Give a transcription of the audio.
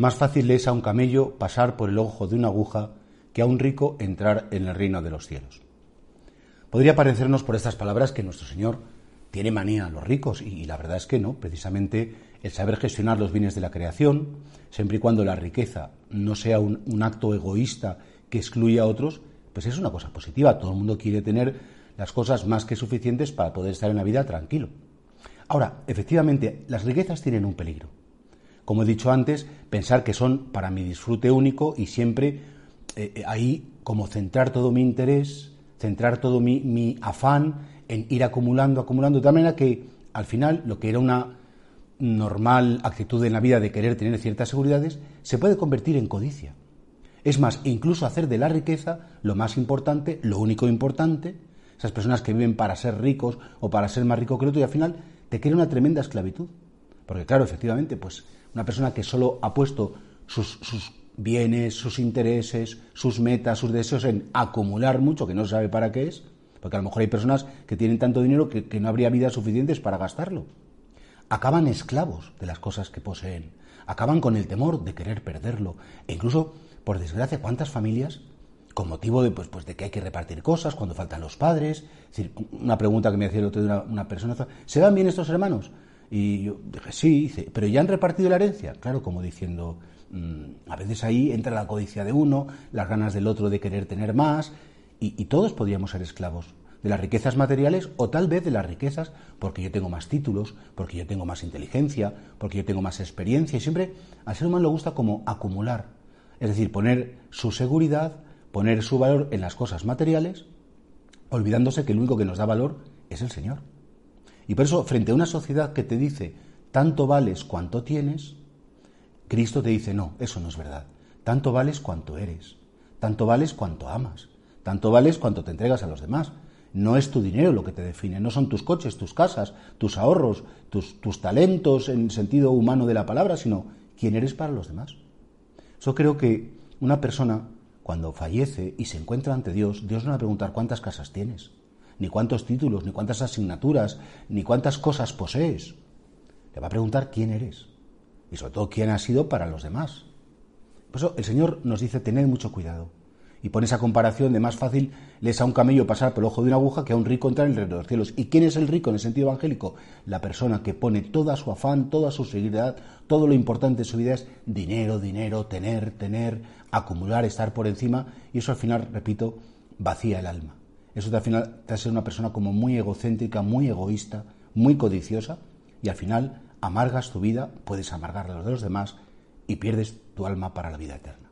Más fácil es a un camello pasar por el ojo de una aguja que a un rico entrar en el reino de los cielos. Podría parecernos por estas palabras que nuestro Señor tiene manía a los ricos y, la verdad es que no, precisamente el saber gestionar los bienes de la creación, siempre y cuando la riqueza no sea un, un acto egoísta que excluya a otros, pues es una cosa positiva. Todo el mundo quiere tener las cosas más que suficientes para poder estar en la vida tranquilo. Ahora, efectivamente, las riquezas tienen un peligro. Como he dicho antes, pensar que son para mi disfrute único y siempre eh, eh, ahí como centrar todo mi interés, centrar todo mi, afán en ir acumulando, acumulando, de tal manera que al final lo que era una normal actitud en la vida de querer tener ciertas seguridades se puede convertir en codicia. Es más, incluso hacer de la riqueza lo más importante, lo único importante, esas personas que viven para ser ricos o para ser más rico que el otro y al final te crea una tremenda esclavitud. Porque claro, efectivamente, pues una persona que solo ha puesto sus, sus bienes, sus intereses, sus metas, sus deseos en acumular mucho que no sabe para qué es, porque a lo mejor hay personas que tienen tanto dinero que, que no habría vidas suficientes para gastarlo. Acaban esclavos de las cosas que poseen, acaban con el temor de querer perderlo, e incluso, por desgracia, ¿cuántas familias con motivo de, pues, pues, de que hay que repartir cosas cuando faltan los padres. Es decir, una pregunta que me hacía el otro día una, persona, ¿se van bien estos hermanos? Y yo dije, sí, pero ya han repartido la herencia. Claro, como diciendo, mm, a veces ahí entra la codicia de uno, las ganas del otro de querer tener más, y, todos podríamos ser esclavos de las riquezas materiales o tal vez de las riquezas porque yo tengo más títulos, porque yo tengo más inteligencia, porque yo tengo más experiencia. Y siempre al ser humano le gusta como acumular, es decir, poner su seguridad, poner su valor en las cosas materiales, olvidándose que el único que nos da valor es el Señor. Y por eso, frente a una sociedad que te dice, tanto vales cuanto tienes, Cristo te dice, no, eso no es verdad. Tanto vales cuanto eres, tanto vales cuanto amas, tanto vales cuanto te entregas a los demás. No es tu dinero lo que te define, no son tus coches, tus casas, tus ahorros, tus, tus talentos en el sentido humano de la palabra, sino quién eres para los demás. Yo creo que una persona cuando fallece y se encuentra ante Dios, Dios no va a preguntar cuántas casas tienes, ni cuántos títulos, ni cuántas asignaturas, ni cuántas cosas posees. Le va a preguntar quién eres y sobre todo quién has sido para los demás. Por eso el Señor nos dice, tened mucho cuidado y pone esa comparación de más fácil les a un camello pasar por el ojo de una aguja que a un rico entrar en el reino de los cielos. ¿Y quién es el rico en el sentido evangélico? La persona que pone toda su afán, toda su seguridad, todo lo importante de su vida es dinero, dinero, tener, tener, acumular, estar por encima, y eso al final, repito, vacía el alma. Eso al final te hace una persona como muy egocéntrica, muy egoísta, muy codiciosa, y al final amargas tu vida, puedes amargar a los de los demás y pierdes tu alma para la vida eterna.